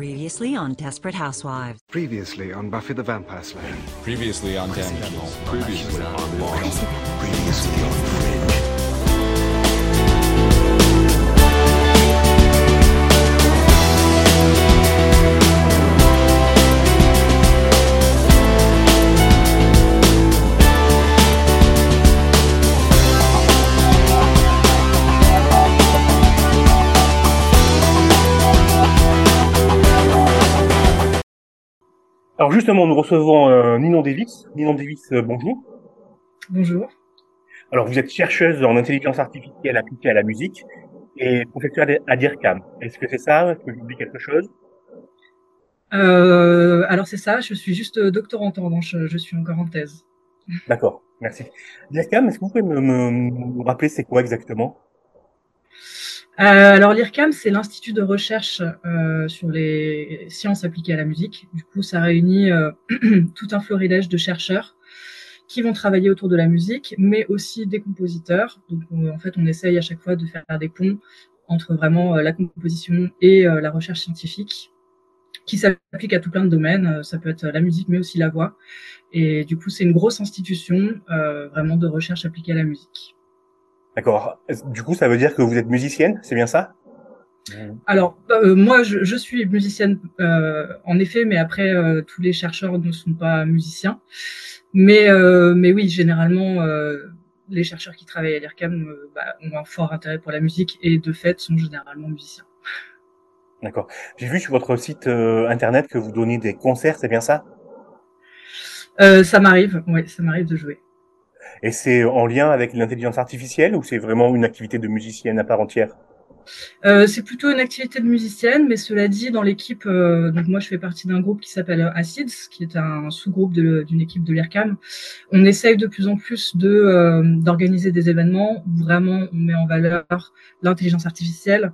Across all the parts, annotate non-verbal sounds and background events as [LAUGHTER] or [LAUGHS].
Previously on Desperate Housewives. Previously on Buffy the Vampire Slayer. Previously on Damages. Previously on Lost. Previously on Fringe. Alors justement, nous recevons euh, Ninon Davis. Ninon Davis, euh, bonjour. Bonjour. Alors vous êtes chercheuse en intelligence artificielle appliquée à la musique et professeure à l'IRCAM. Est-ce que c'est ça? Est-ce que j'oublie quelque chose? Euh, alors c'est ça, je suis juste doctorante en revanche, je suis encore en thèse. D'accord, merci. L'IRCAM, est-ce que vous pouvez me, me- me rappeler c'est quoi exactement? Alors l'IRCAM, c'est l'Institut de recherche euh, sur les sciences appliquées à la musique. Du coup, ça réunit euh, [CLEARS THROAT] tout un florilège de chercheurs qui vont travailler autour de la musique, mais aussi des compositeurs. Donc on- en fait, on essaye à chaque fois de faire des ponts entre vraiment euh, la composition et euh, la recherche scientifique, qui s'applique à tout plein de domaines. Euh, Ça peut être la musique, mais aussi la voix. Et du coup, c'est une grosse institution euh, vraiment de recherche appliquée à la musique. D'accord. Du coup, ça veut dire que vous êtes musicienne, c'est bien ça? Alors, euh, moi, je, je suis musicienne, euh, en effet, mais après, euh, tous les chercheurs ne sont pas musiciens. Mais, euh, mais oui, généralement, euh, les chercheurs qui travaillent à l'IRCAM bah, ont un fort intérêt pour la musique et, de fait, sont généralement musiciens. D'accord. J'ai vu sur votre site euh, internet que vous donniez des concerts, c'est bien ça? Euh, ça m'arrive, oui, ça m'arrive de jouer. Et c'est en lien avec l'intelligence artificielle ou c'est vraiment une activité de musicienne à part entière? Euh, c'est plutôt une activité de musicienne, mais cela dit, dans l'équipe, euh, donc moi je fais partie d'un groupe qui s'appelle Acids, qui est un sous-groupe d'une équipe de l'IRCAM. On essaye de plus en plus euh, d'organiser des événements où vraiment on met en valeur l'intelligence artificielle.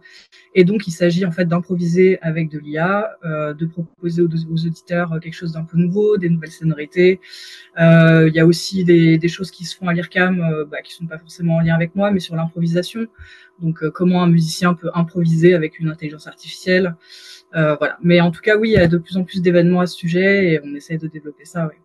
Et donc il s'agit en fait d'improviser avec de l'IA, euh, de proposer aux, auditeurs quelque chose d'un peu nouveau, des nouvelles sonorités. Euh, Il y a aussi des, choses qui se font à l'IRCAM, euh, bah, qui sont pas forcément en lien avec moi, mais sur l'improvisation. Donc, euh, comment un musicien peut improviser avec une intelligence artificielle. Euh, voilà. Mais en tout cas, oui, il y a de plus en plus d'événements à ce sujet et on essaie de développer ça. Oui.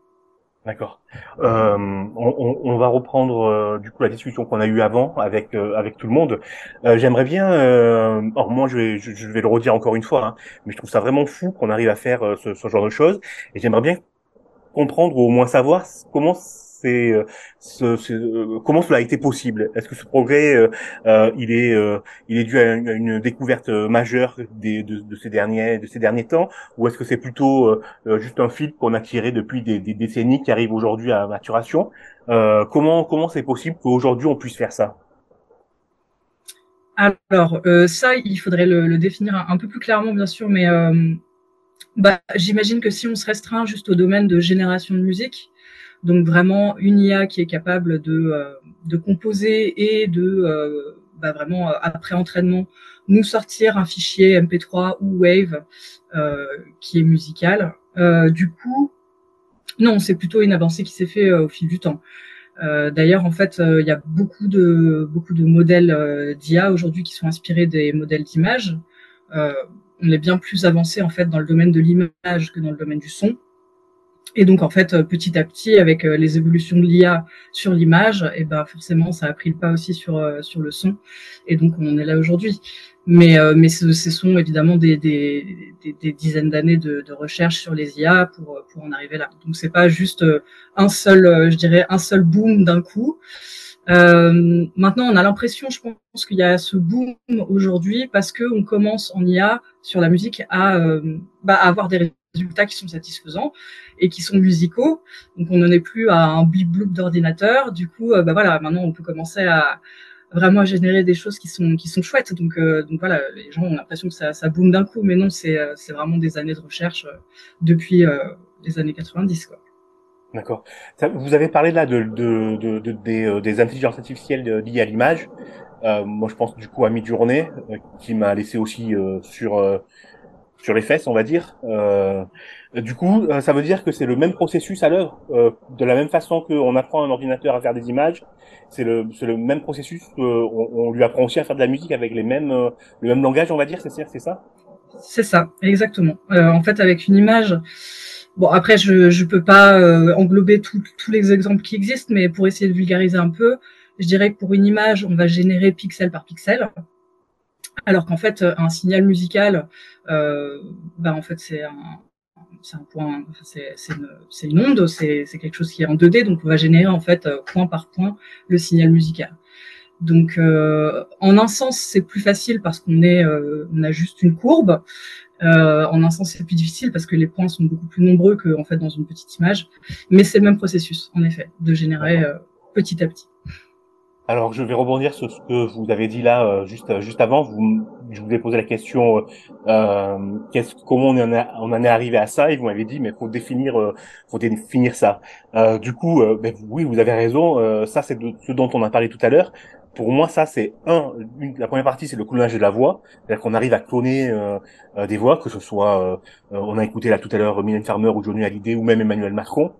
D'accord. Euh, on, on- va reprendre euh, du coup la discussion qu'on a eue avant avec euh, avec tout le monde. Euh, J'aimerais bien, euh, alors moi je vais je, je vais le redire encore une fois, hein, mais je trouve ça vraiment fou qu'on arrive à faire euh, ce, ce genre de choses. Et j'aimerais bien comprendre ou au moins savoir comment c'est euh, ce, ce- euh, comment cela a été possible. Est-ce que ce progrès euh, euh, il est euh, il est dû à une, découverte majeure de, de ces derniers de ces derniers temps, ou est-ce que c'est plutôt euh, juste un fil qu'on a tiré depuis des, des décennies qui arrive aujourd'hui à maturation. Comment comment c'est possible qu'aujourd'hui on puisse faire ça? Alors, ça, il faudrait le, le définir un, un peu plus clairement, bien sûr, mais bah, j'imagine que si on se restreint juste au domaine de génération de musique, donc vraiment une IA qui est capable de, euh, de composer et de euh, bah, vraiment euh, après entraînement nous sortir un fichier MP3 ou Wave euh, qui est musical. Euh, du coup, non, c'est plutôt une avancée qui s'est fait au fil du temps. D'ailleurs, en fait, il y a beaucoup de beaucoup de modèles d'IA aujourd'hui qui sont inspirés des modèles d'image. On est bien plus avancé en fait dans le domaine de l'image que dans le domaine du son. Et donc en fait, petit à petit, avec euh, les évolutions de l'IA sur l'image, et ben forcément, ça a pris le pas aussi sur euh, sur le son. Et donc on est là aujourd'hui. Mais euh, mais ce, ce sont évidemment des des, des, dizaines d'années de, de recherche sur les IA pour pour en arriver là. Donc c'est pas juste un seul, je dirais un seul boom d'un coup. Euh, maintenant, on a l'impression, je pense, qu'il y a ce boom aujourd'hui parce que on commence en IA sur la musique à, euh, bah, à avoir des résultats qui sont satisfaisants et qui sont musicaux. Donc, on n'en est plus à un bip bloop d'ordinateur. Du coup, euh, bah voilà, maintenant, on peut commencer à vraiment à générer des choses qui sont qui sont chouettes. Donc, donc voilà, les gens ont l'impression que ça, ça boom d'un coup, mais non, c'est c'est vraiment des années de recherche depuis les années 90, quoi. D'accord. Vous avez parlé là de, de, de, de- des, euh, des intelligences artificielles euh, liées à l'image. Euh, moi, je pense du coup à Midjourney, euh, qui m'a laissé aussi euh, sur euh, sur les fesses, on va dire. Du coup, ça veut dire que c'est le même processus à l'œuvre, de la même façon qu'on apprend un ordinateur à faire des images. C'est le c'est le même processus. on, on lui apprend aussi à faire de la musique avec les mêmes le même langage, on va dire. C'est c'est ça? C'est ça, exactement. En fait, avec une image, bon après je je peux pas euh, englober tous les exemples qui existent, mais pour essayer de vulgariser un peu, je dirais que pour une image, on va générer pixel par pixel, alors qu'en fait un signal musical, euh, bah en fait c'est un c'est un point, c'est une, une, onde, c'est quelque chose qui est en 2D, donc on va générer en fait point par point le signal musical. Donc, euh, en un sens, c'est plus facile parce qu'on est, euh, on a juste une courbe. Euh, en un sens, c'est plus difficile parce que les points sont beaucoup plus nombreux qu'en fait dans une petite image. Mais c'est le même processus, en effet, de générer petit à petit. Alors, je vais rebondir sur ce que vous avez dit là juste juste avant. Vous, je vous ai posé la question euh, comment on en, on en est arrivé à ça? Et vous m'avez dit mais faut définir faut définir ça. Euh, du coup, ben, oui, vous avez raison. ça, c'est de ce dont on a parlé tout à l'heure pour moi, ça, c'est un. la première partie, c'est le clonage de la voix, c'est-à-dire qu'on arrive à cloner euh, euh, des voix, que ce soit, euh, on a écouté là tout à l'heure Mylène Farmer ou Johnny Hallyday ou même Emmanuel Macron,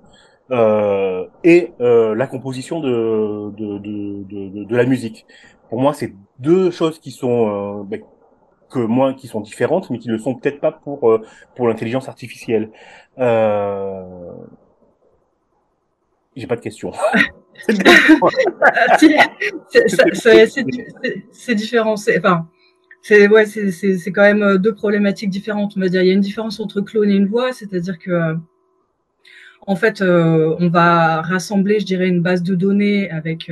et la composition de de, de, de, de, la musique. Pour moi, c'est deux choses qui sont ben, que moi qui sont différentes, mais qui ne le sont peut-être pas pour pour l'intelligence artificielle. J'ai pas de questions. [LAUGHS] c'est différent. Enfin, c'est ouais, quand même euh, deux problématiques différentes. On va dire, il y a une différence entre clone et une voix, c'est-à-dire que euh, en fait, euh, on va rassembler, je dirais, une base de données avec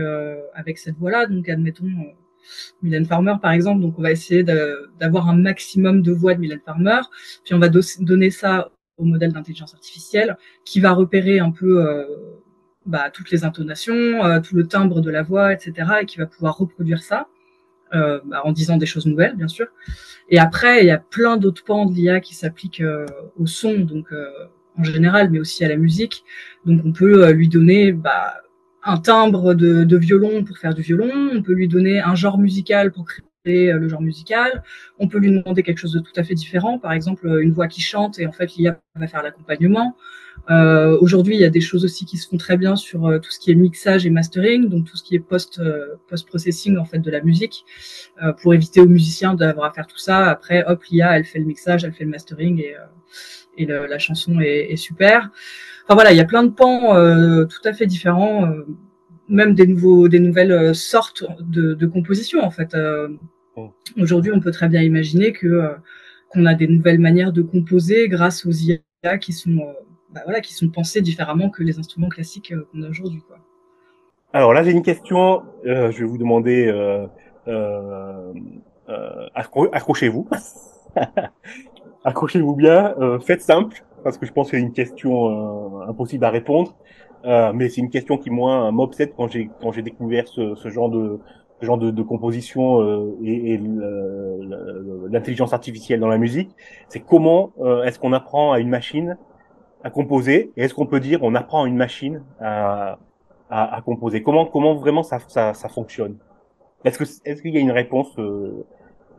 avec cette voix-là. Donc, admettons Mylène Farmer, par exemple. Donc, on va essayer d'avoir un maximum de voix de Mylène Farmer. Puis, on va donner ça au modèle d'intelligence artificielle qui va repérer un peu bah, toutes les intonations, euh, tout le timbre de la voix, etc., et qui va pouvoir reproduire ça euh, bah, en disant des choses nouvelles, bien sûr. Et après, il y a plein d'autres pans de l'IA qui s'appliquent euh, au son, donc en général, mais aussi à la musique. Donc, on peut lui donner bah, un timbre de, de, violon pour faire du violon, on peut lui donner un genre musical pour créer le genre musical. On peut lui demander quelque chose de tout à fait différent, par exemple une voix qui chante et en fait l'IA va faire l'accompagnement. Euh, Aujourd'hui, il y a des choses aussi qui se font très bien sur euh, tout ce qui est mixage et mastering, donc tout ce qui est post euh, post processing en fait de la musique, euh, pour éviter aux musiciens d'avoir à faire tout ça. Après, hop, l'IA, elle fait le mixage, elle fait le mastering et et la chanson est, super. Enfin voilà, il y a plein de pans tout à fait différents, même des nouveaux des nouvelles sortes de, compositions en fait. Aujourd'hui, on peut très bien imaginer que qu'on a des nouvelles manières de composer grâce aux IA qui sont bah voilà, qui sont pensés différemment que les instruments classiques euh, qu'on a aujourd'hui. Quoi. Alors là, j'ai une question. Euh, je vais vous demander. Euh, euh, euh accrochez-vous. [LAUGHS] accrochez-vous bien. faites simple, parce que je pense que c'est une question impossible à répondre. mais c'est une question qui moi m'obsède quand j'ai quand j'ai découvert ce, ce genre de genre de, composition et, et l'intelligence artificielle dans la musique. C'est comment est-ce qu'on apprend à une machine à composer Et est-ce qu'on peut dire on apprend une machine à, à, à composer? Comment comment vraiment ça, ça, fonctionne? Est-ce que est-ce qu'il y a une réponse euh,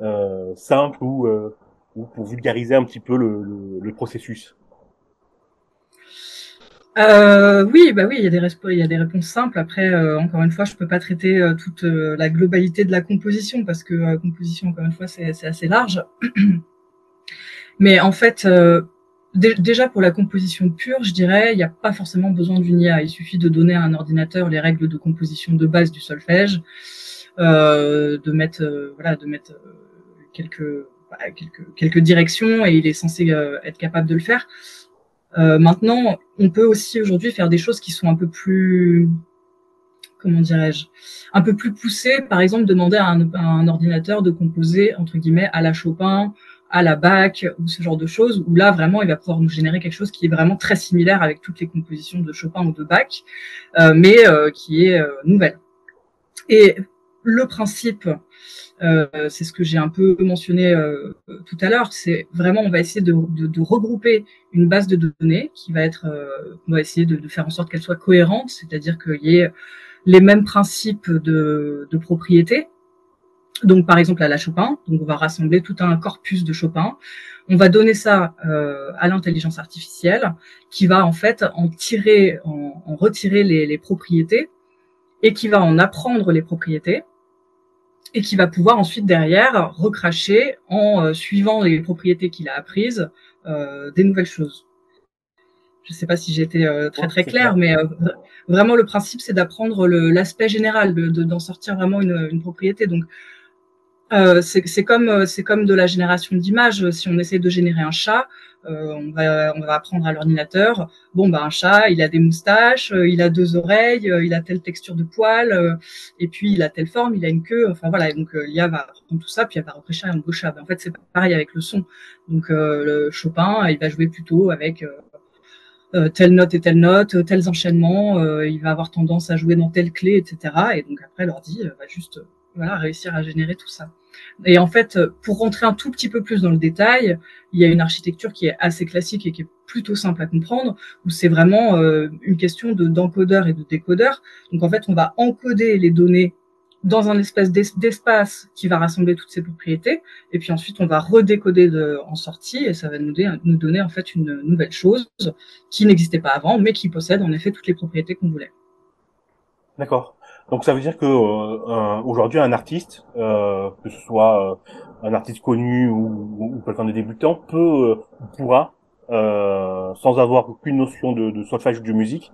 euh, simple ou, euh, ou pour vulgariser un petit peu le processus? Euh, oui, bah oui, il y a des il y a des réponses simples. Après, euh, encore une fois, je peux pas traiter euh, toute la globalité de la composition parce que la composition, encore une fois, c'est assez large. [CLEARS THROAT] Mais en fait, Déjà pour la composition pure, je dirais, il n'y a pas forcément besoin d'une IA. Il suffit de donner à un ordinateur les règles de composition de base du solfège, euh, de mettre, euh, voilà, de mettre euh, quelques, quelques, quelques directions et il est censé euh, être capable de le faire. Maintenant, on peut aussi aujourd'hui faire des choses qui sont un peu plus, comment dirais-je, un peu plus poussées. Par exemple, demander à un, à un ordinateur de composer entre guillemets à la Chopin à la bac ou ce genre de choses, où là vraiment il va pouvoir nous générer quelque chose qui est vraiment très similaire avec toutes les compositions de Chopin ou de Bach, euh, mais euh, qui est euh, nouvelle. Et le principe, euh, c'est ce que j'ai un peu mentionné tout à l'heure, c'est vraiment on va essayer de, regrouper une base de données qui va être, on va essayer de, faire en sorte qu'elle soit cohérente, c'est-à-dire qu'il y ait les mêmes principes de, propriété, donc par exemple à la Chopin, donc on va rassembler tout un corpus de Chopin. On va donner ça euh, à l'intelligence artificielle qui va en fait en tirer, en, retirer les, propriétés et qui va en apprendre les propriétés et qui va pouvoir ensuite derrière recracher en euh, suivant les propriétés qu'il a apprises euh, des nouvelles choses. Je ne sais pas si j'étais euh, très très clair, mais vraiment le principe c'est d'apprendre l'aspect général, d'en de, d'en sortir vraiment une, une propriété. Donc c'est comme c'est comme de la génération d'images. Si on essaie de générer un chat, euh, on, va, on va apprendre à l'ordinateur, bon, bah, un chat, il a des moustaches, euh, il a deux oreilles, euh, il a telle texture de poil, et puis il a telle forme, il a une queue, enfin voilà, et donc l'IA va apprendre tout ça, puis elle va repêcher un beau chat. En fait, c'est pareil avec le son. Donc le Chopin, il va jouer plutôt avec telle note et telle note, tels enchaînements, il va avoir tendance à jouer dans telle clé, etc. Et donc après, l'ordi va juste voilà, réussir à générer tout ça. Et en fait, pour rentrer un tout petit peu plus dans le détail, il y a une architecture qui est assez classique et qui est plutôt simple à comprendre, où c'est vraiment euh, une question de d'encodeur et de décodeur. Donc en fait, on va encoder les données dans un espèce d'espace qui va rassembler toutes ces propriétés, et puis ensuite on va redécoder de, en sortie, et ça va nous, nous donner en fait une nouvelle chose qui n'existait pas avant, mais qui possède en effet toutes les propriétés qu'on voulait. D'accord. Donc ça veut dire que euh, aujourd'hui un artiste, euh, que ce soit euh, un artiste connu ou, ou quelqu'un de débutant, peut pourra sans avoir aucune notion de, de solfège ou de musique,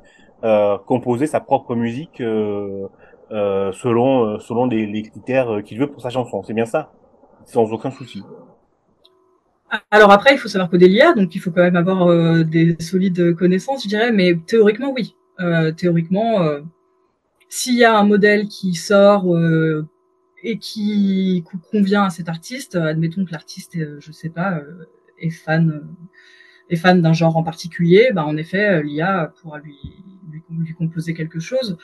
composer sa propre musique selon selon les, les critères qu'il veut pour sa chanson. C'est bien ça, sans aucun souci. Alors après, il faut savoir coder l'IA, donc il faut quand même avoir des solides connaissances, je dirais, mais théoriquement oui. théoriquement s'il y a un modèle qui sort euh, et qui convient à cet artiste, admettons que l'artiste, euh, je sais pas, euh, est fan est fan d'un genre en particulier, bah en effet, l'IA pourra lui, lui, composer quelque chose.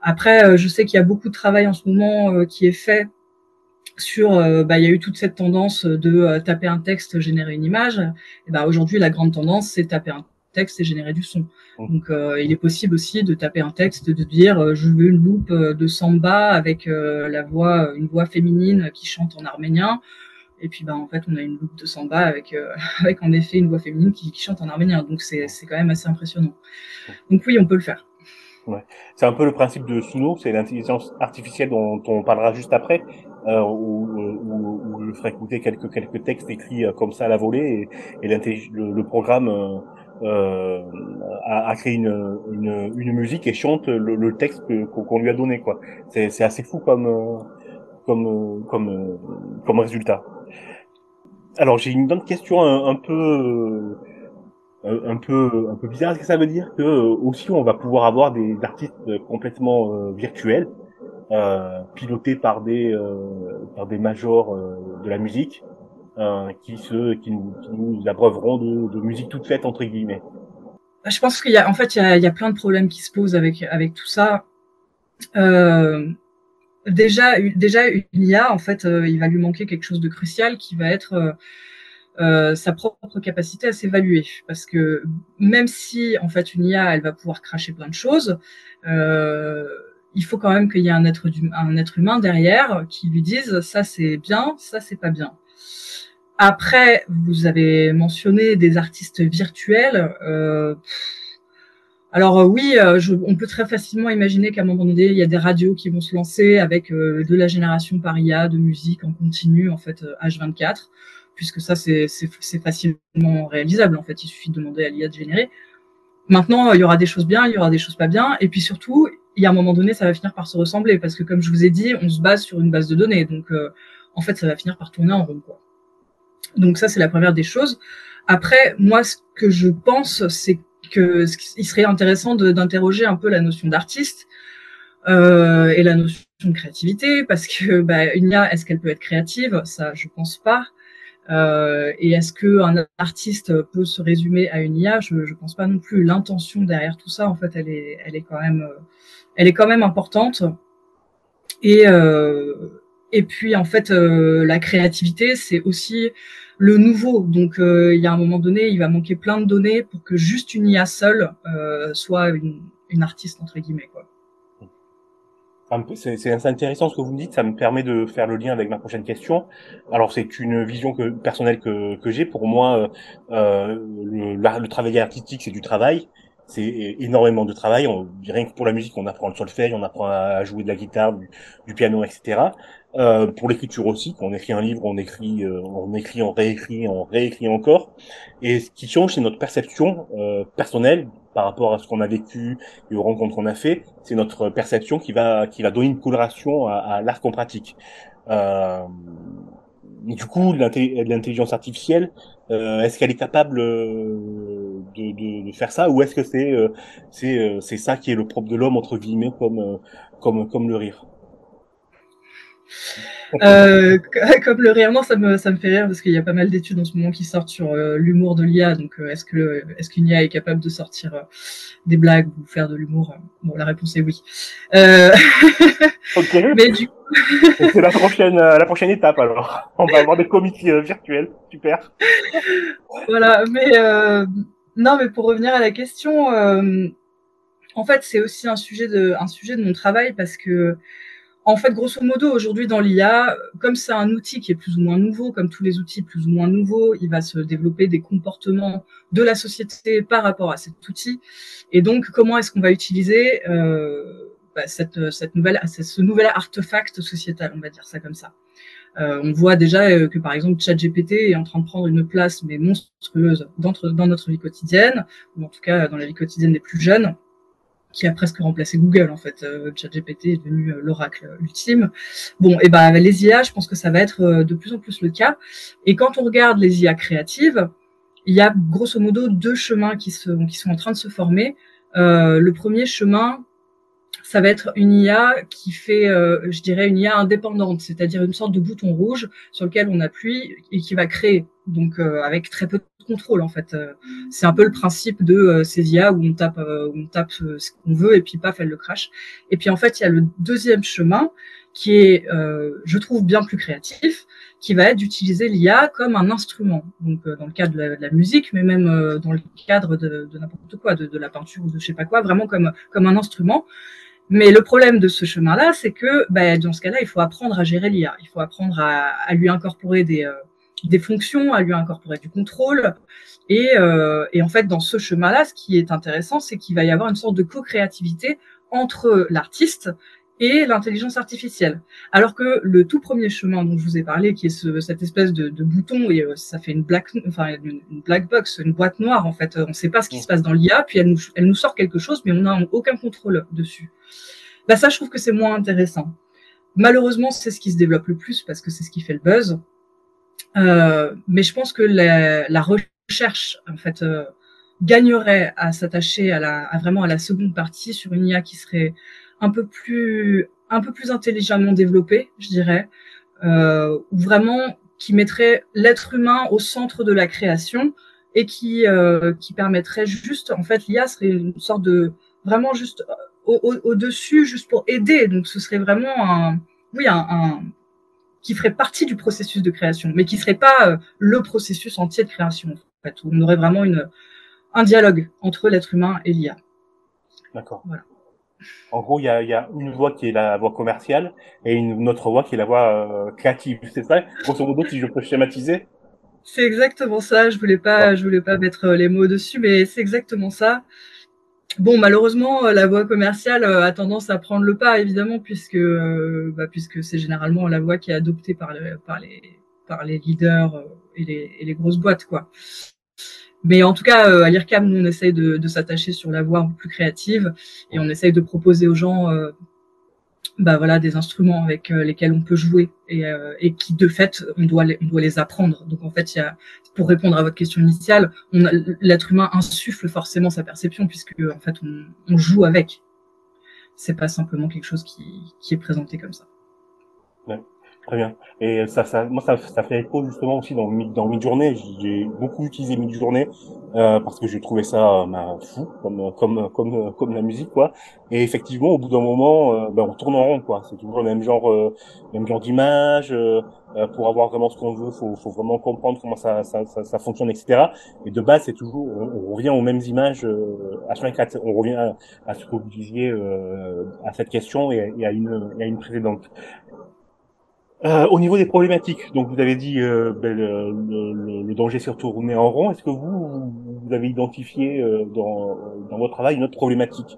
Après, je sais qu'il y a beaucoup de travail en ce moment qui est fait sur, bah, il y a eu toute cette tendance de taper un texte, générer une image. Et bah, aujourd'hui, la grande tendance, c'est taper un texte et générer du son. Mmh. Donc, euh, il est possible aussi de taper un texte, de dire euh, je veux une loupe euh, de samba avec la voix, une voix féminine qui chante en arménien. Et puis, bah, en fait, on a une loupe de samba avec, [LAUGHS] avec en effet une voix féminine qui, qui chante en arménien. Donc, c'est quand même assez impressionnant. Donc, oui, on peut le faire. Ouais. C'est un peu le principe de Suno, c'est l'intelligence artificielle dont, on parlera juste après, euh, où, où, où, je ferai écouter quelques quelques textes écrits comme ça à la volée et, et le, le, programme euh, a, a, créé une, une, une, musique et chante le, le texte qu'on lui a donné quoi. C'est assez fou comme euh, comme euh, comme euh, comme résultat. Alors j'ai une autre question un, peu un peu un peu bizarre. Est-ce que ça veut dire que aussi on va pouvoir avoir des artistes complètement virtuels, euh, pilotés par des par des majors de la musique, euh, qui se qui nous, qui nous abreuveront de, de, musique toute faite entre guillemets. Bah, je pense qu'il y a en fait il y a, il y a, plein de problèmes qui se posent avec avec tout ça. Euh, déjà déjà une IA en fait euh, il va lui manquer quelque chose de crucial qui va être euh, sa propre capacité à s'évaluer parce que même si en fait une IA elle va pouvoir cracher plein de choses il faut quand même qu'il y ait un être, un être humain derrière qui lui dise ça c'est bien, ça c'est pas bien. Après, vous avez mentionné des artistes virtuels. Euh, alors euh, oui, euh, on peut très facilement imaginer qu'à un moment donné, il y a des radios qui vont se lancer avec de la génération par IA de musique en continu, en fait H24, puisque ça c'est facilement réalisable. En fait, il suffit de demander à l'IA de générer. Maintenant, il y aura des choses bien, il y aura des choses pas bien, et puis surtout, il y a un moment donné, ça va finir par se ressembler, parce que comme je vous ai dit, on se base sur une base de données, donc en fait, ça va finir par tourner en rond. Quoi. Donc ça, c'est la première des choses. Après, moi, ce que je pense, c'est que il serait intéressant d'interroger un peu la notion d'artiste euh, et la notion de créativité, parce que bah, une IA, est-ce qu'elle peut être créative? Ça, je pense pas. Euh, et est-ce que un artiste peut se résumer à une IA? Je ne pense pas non plus. L'intention derrière tout ça, en fait, elle est, elle est quand même, elle est quand même importante. Et euh, et puis en fait, euh, la créativité, c'est aussi le nouveau. Donc euh, il y a un moment donné, il va manquer plein de données pour que juste une IA seule euh, soit une, une, artiste entre guillemets. Quoi. C'est intéressant ce que vous me dites, ça me permet de faire le lien avec ma prochaine question. Alors c'est une vision que, personnelle que, que j'ai. Pour moi, euh, le, le, travail artistique, c'est du travail. C'est énormément de travail. On, rien que pour la musique, on apprend le solfège, on apprend à jouer de la guitare, du piano, etc. Euh, pour l'écriture aussi, quand on écrit un livre, on écrit, euh, on écrit, on réécrit, on réécrit encore. Et ce qui change, c'est notre perception euh, personnelle par rapport à ce qu'on a vécu et aux rencontres qu'on a fait. C'est notre perception qui va, qui va donner une coloration à, à l'art qu'on pratique. Euh, du coup, l'intelligence artificielle, euh, est-ce qu'elle est capable de, de, de, faire ça, ou est-ce que c'est c'est c'est ça qui est le propre de l'homme entre guillemets, comme comme comme le rire? [LAUGHS] euh, [LAUGHS] comme le rire, non, ça me, ça me fait rire parce qu'il y a pas mal d'études en ce moment qui sortent sur euh, l'humour de l'IA. Donc, euh, est-ce que est-ce qu'une IA est capable de sortir euh, des blagues ou faire de l'humour Bon, la réponse est oui. ok. [LAUGHS] Mais du c'est la prochaine, la prochaine étape alors. On va avoir des comiques virtuels, super. Voilà, mais non, mais pour revenir à la question, en fait, c'est aussi un sujet de un sujet de mon travail parce que en fait, grosso modo, aujourd'hui dans l'IA, comme c'est un outil qui est plus ou moins nouveau, comme tous les outils plus ou moins nouveaux, il va se développer des comportements de la société par rapport à cet outil. Et donc, comment est-ce qu'on va utiliser euh, bah, cette, nouvelle, ce nouvel artefact sociétal, on va dire ça comme ça. Euh, on voit déjà euh, que par exemple ChatGPT est en train de prendre une place mais monstrueuse dans notre vie quotidienne, ou en tout cas dans la vie quotidienne des plus jeunes qui a presque remplacé Google en fait. Euh, ChatGPT est devenu euh, l'oracle ultime. Bon, et ben les IA, je pense que ça va être euh, de plus en plus le cas. Et quand on regarde les IA créatives, il y a grosso modo deux chemins qui, se, qui sont en train de se former. Euh, le premier chemin, ça va être une IA qui fait, je dirais, une IA indépendante, c'est-à-dire une sorte de bouton rouge sur lequel on appuie et qui va créer, donc avec très peu contrôle en fait. Euh, c'est un peu le principe de euh, ces IA où on tape, euh, où on tape ce qu'on veut et puis paf, elle le crache. Et puis en fait, il y a le deuxième chemin qui est, je trouve, bien plus créatif, qui va être d'utiliser l'IA comme un instrument. Donc dans le cadre de la, musique, mais même dans le cadre de, n'importe quoi, de, la peinture ou de je sais pas quoi, vraiment comme comme un instrument. Mais le problème de ce chemin-là, c'est que bah, dans ce cas-là, il faut apprendre à gérer l'IA. Il faut apprendre à, lui incorporer des, des fonctions, à lui incorporer du contrôle. Et, euh, et en fait, dans ce chemin-là, ce qui est intéressant, c'est qu'il va y avoir une sorte de co-créativité entre l'artiste et l'intelligence artificielle. Alors que le tout premier chemin dont je vous ai parlé, qui est ce, cette espèce de, de, bouton, et euh, ça fait une black, enfin une, black box, une boîte noire en fait. On ne sait pas ce qui se passe dans l'IA, puis elle nous, elle nous sort quelque chose, mais on n'a aucun contrôle dessus. Bah ça, je trouve que c'est moins intéressant. Malheureusement, c'est ce qui se développe le plus parce que c'est ce qui fait le buzz. Euh, mais je pense que la, la recherche, en fait, euh, gagnerait à s'attacher à, à vraiment à la seconde partie sur une IA qui serait un peu plus, un peu plus intelligemment développée, je dirais, euh, ou vraiment qui mettrait l'être humain au centre de la création et qui, euh, qui permettrait juste, en fait, l'IA serait une sorte de vraiment juste au-dessus, au, au juste pour aider. Donc, ce serait vraiment un, oui, un, un qui ferait partie du processus de création, mais qui serait pas euh, le processus entier de création. En fait, on aurait vraiment une, un dialogue entre l'être humain et l'IA. D'accord. Voilà. En gros, il y a, y a, une voix qui est la voix commerciale et une autre voix qui est la voix euh, créative. C'est ça, grosso modo, si je peux schématiser. C'est exactement ça. Je voulais pas, je voulais pas mettre euh, les mots dessus, mais c'est exactement ça. Bon, malheureusement, euh, la voie commerciale a tendance à prendre le pas, évidemment, puisque euh, bah, puisque c'est généralement la voie qui est adoptée par, les, par les par les leaders et les, et les grosses boîtes, quoi. Mais en tout cas, à l'IRCAM, nous, on essaye de, de s'attacher sur la voie plus créative et on essaye de proposer aux gens bah voilà des instruments avec euh, lesquels on peut jouer et, euh, et, qui de fait on doit les, on doit les apprendre. Donc en fait, y a, pour répondre à votre question initiale, l'être humain insuffle forcément sa perception puisque en fait on, on joue avec. C'est pas simplement quelque chose qui, qui est présenté comme ça. Très bien. Et ça, ça, moi, ça, ça fait écho justement aussi dans, dans Mid-Journée. J'ai beaucoup utilisé Mid-Journée euh, parce que j'ai trouvé ça euh, bah, fou, comme, comme, comme, comme la musique, quoi. Et effectivement, au bout d'un moment, euh, ben, on tourne en rond, quoi. C'est toujours le même genre, euh, même genre d'image. Euh, pour avoir vraiment ce qu'on veut, faut, faut vraiment comprendre comment ça, ça, ça, ça fonctionne, etc. Et de base, c'est toujours, on, revient aux mêmes images à chaque 4 On revient à, ce que vous disiez à cette question et, et, à une, et à une précédente. Euh, au niveau des problématiques, donc vous avez dit euh, ben, le, le, le, danger s'est retourné en rond. Est-ce que vous, vous avez identifié euh, dans, dans votre travail une autre problématique?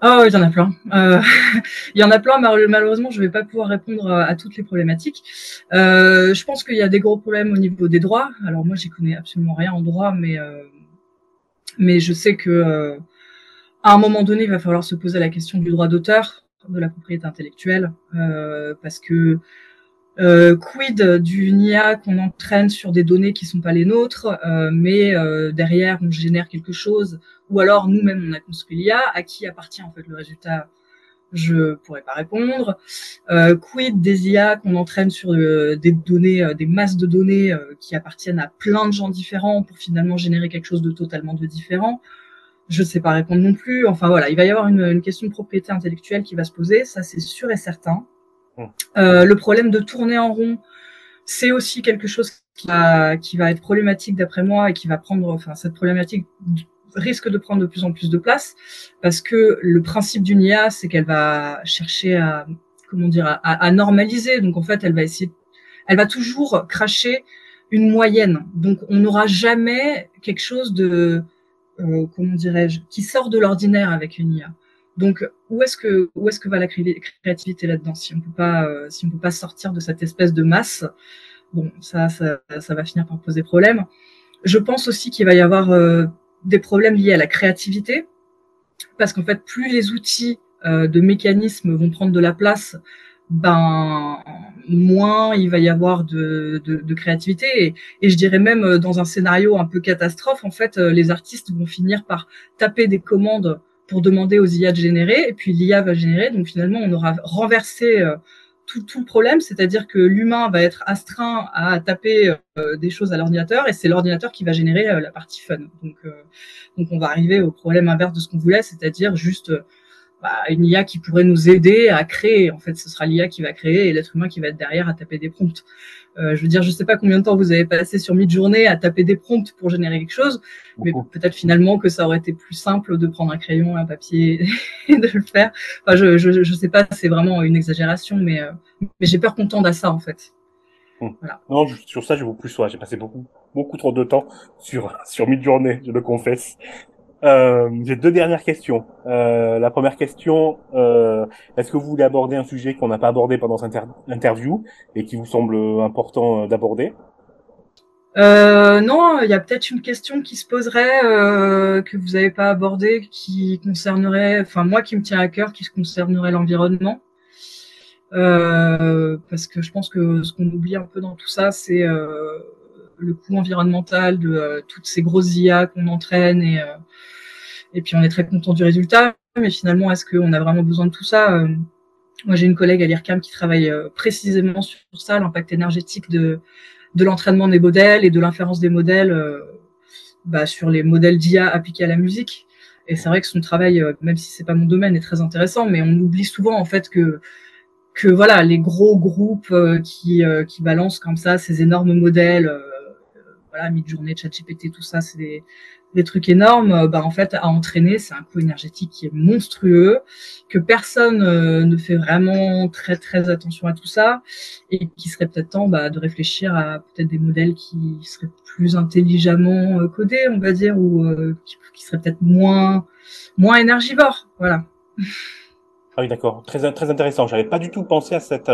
Oh, il y en a plein. Euh, [LAUGHS] il y en a plein. Malheureusement, je ne vais pas pouvoir répondre à toutes les problématiques. Euh, je pense qu'il y a des gros problèmes au niveau des droits. Alors moi, j'y connais absolument rien en droit, mais euh, mais je sais que à un moment donné, il va falloir se poser la question du droit d'auteur, de la propriété intellectuelle, euh, parce que euh, quid du NIA qu'on entraîne sur des données qui sont pas les nôtres, euh, mais euh, derrière on génère quelque chose, ou alors nous-mêmes on a construit l'IA, à qui appartient en fait le résultat? Je pourrais pas répondre. Euh, quid des IA qu'on entraîne sur des données, des masses de données qui appartiennent à plein de gens différents pour finalement générer quelque chose de totalement de différent? Je ne sais pas répondre non plus. Enfin voilà, il va y avoir une, une question de propriété intellectuelle qui va se poser, ça c'est sûr et certain. Euh, le problème de tourner en rond, c'est aussi quelque chose qui va, qui va être problématique d'après moi et qui va prendre, enfin, cette problématique risque de prendre de plus en plus de place parce que le principe d'une IA, c'est qu'elle va chercher à, comment dire, à, à, normaliser. Donc, en fait, elle va essayer, elle va toujours cracher une moyenne. Donc, on n'aura jamais quelque chose de, euh, comment dirais-je, qui sort de l'ordinaire avec une IA. Donc, où est-ce que où est-ce que va la créativité là-dedans Si on peut pas euh, si on peut pas sortir de cette espèce de masse, bon, ça ça, ça va finir par poser problème. Je pense aussi qu'il va y avoir euh, des problèmes liés à la créativité, parce qu'en fait, plus les outils euh, de mécanismes vont prendre de la place, ben moins il va y avoir de, de, de créativité. Et, et, je dirais même dans un scénario un peu catastrophe en fait les artistes vont finir par taper des commandes pour demander aux IA de générer, et puis l'IA va générer. Donc finalement, on aura renversé euh, tout, tout, le problème, c'est-à-dire que l'humain va être astreint à taper euh, des choses à l'ordinateur, et c'est l'ordinateur qui va générer euh, la partie fun. Donc, donc on va arriver au problème inverse de ce qu'on voulait, c'est-à-dire juste bah, une IA qui pourrait nous aider à créer. En fait, ce sera l'IA qui va créer et l'être humain qui va être derrière à taper des prompts. Euh, je veux dire, je sais pas combien de temps vous avez passé sur mid-journée à taper des prompts pour générer quelque chose, mais peut-être finalement que ça aurait été plus simple de prendre un crayon, un papier [LAUGHS] et de le faire. Enfin, je, je, je sais pas, c'est vraiment une exagération, mais, euh, mais j'ai peur qu'on tende à ça en fait. Hmm. Voilà. Non, sur ça, je vous plus J'ai passé beaucoup, beaucoup trop de temps sur [LAUGHS] sur mid-journée, je le confesse. Euh, J'ai deux dernières questions. Euh, la première question, euh, est-ce que vous voulez aborder un sujet qu'on n'a pas abordé pendant cette interview et qui vous semble important euh, d'aborder? Euh, non, il y a peut-être une question qui se poserait euh, que vous n'avez pas abordée, qui concernerait, enfin moi qui me tient à cœur, qui se concernerait l'environnement, euh, parce que je pense que ce qu'on oublie un peu dans tout ça, c'est euh, le coût environnemental de euh, toutes ces grosses IA qu'on entraîne et euh, et puis on est très content du résultat. Mais finalement, est-ce qu'on a vraiment besoin de tout ça euh, Moi, j'ai une collègue à l'IRCAM qui travaille précisément sur ça, l'impact énergétique de de l'entraînement des modèles et de l'inférence des modèles bah, sur les modèles d'IA appliqués à la musique. Et c'est vrai que son travail, même si c'est pas mon domaine, est très intéressant, mais on oublie souvent en fait que que voilà les gros groupes qui qui balancent comme ça ces énormes modèles voilà, mid-journée, ChatGPT, tout ça, c'est des, trucs énormes. Euh, bah, en fait, à entraîner, c'est un coût énergétique qui est monstrueux, que personne euh, ne fait vraiment très très attention à tout ça, et qui serait peut-être temps bah, de réfléchir à peut-être des modèles qui seraient plus intelligemment euh, codés, on va dire, ou qui, qui, seraient peut-être moins moins énergivores. Voilà. Ah oui, d'accord. Très très intéressant. J'avais pas du tout pensé à cette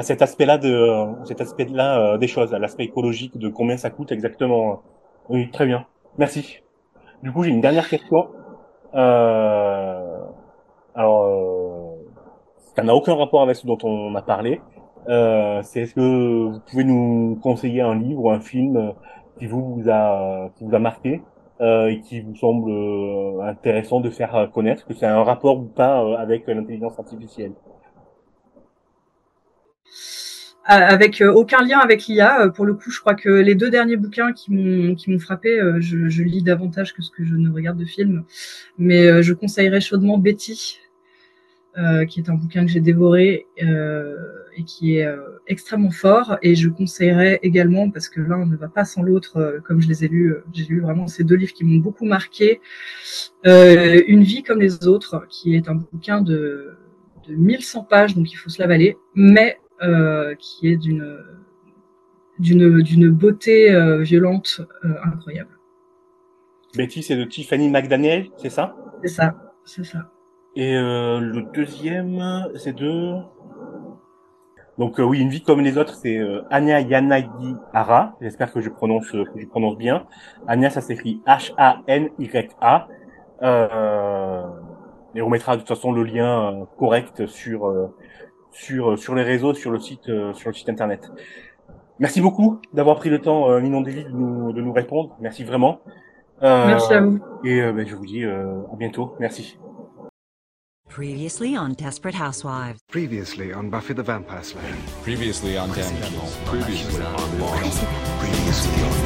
à cet aspect-là de cet aspect-là euh, des choses, à l'aspect écologique de combien ça coûte exactement. Oui, très bien. Merci. Du coup, j'ai une dernière question. Euh, alors, euh, ça n'a aucun rapport avec ce dont on a parlé. Euh, c'est est-ce que vous pouvez nous conseiller un livre ou un film qui vous, a qui vous a marqué euh, et qui vous semble euh, intéressant de faire connaître, que c'est un rapport ou pas avec l'intelligence artificielle? Avec euh, aucun lien avec l'IA. Euh, pour le coup, je crois que les deux derniers bouquins qui m'ont frappé, euh, je, lis davantage que ce que je ne regarde de films, mais je conseillerais chaudement Betty, qui est un bouquin que j'ai dévoré et qui est extrêmement fort. Et je conseillerais également, parce que l'un ne va pas sans l'autre, comme je les ai lus, j'ai lu vraiment ces deux livres qui m'ont beaucoup marqué, Une vie comme les autres, qui est un bouquin de de 1100 pages, donc il faut se l'avaler, mais qui est d'une d'une d'une beauté euh, violente euh, incroyable. Betty, c'est de Tiffany McDaniel, c'est ça? C'est ça, c'est ça. Et euh, le deuxième, c'est de... Donc euh, oui, une vie comme les autres, c'est euh, Anya Yanagi Hara. J'espère que je prononce que je prononce bien. Anya, ça s'écrit H-A-N-Y-A. Euh, et on mettra de toute façon le lien euh, correct sur euh, sur sur les réseaux, sur le site sur le site internet. Merci beaucoup d'avoir pris le temps, euh, Ninon David, de nous, de nous répondre. Merci vraiment. Merci à vous. Et ben, je vous dis à bientôt. Merci. Previously on Desperate Housewives. Previously on Buffy the Vampire Slayer. Previously on Damage. Previously on Lost. Previously on Fringe.